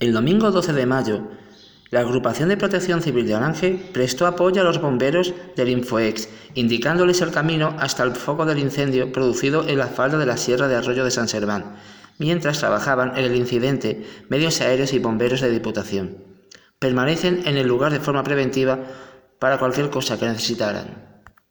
El domingo 12 de mayo, la Agrupación de Protección Civil de Orange prestó apoyo a los bomberos del Infoex, indicándoles el camino hasta el foco del incendio producido en la falda de la Sierra de Arroyo de San Serván, mientras trabajaban en el incidente medios aéreos y bomberos de Diputación. Permanecen en el lugar de forma preventiva para cualquier cosa que necesitaran.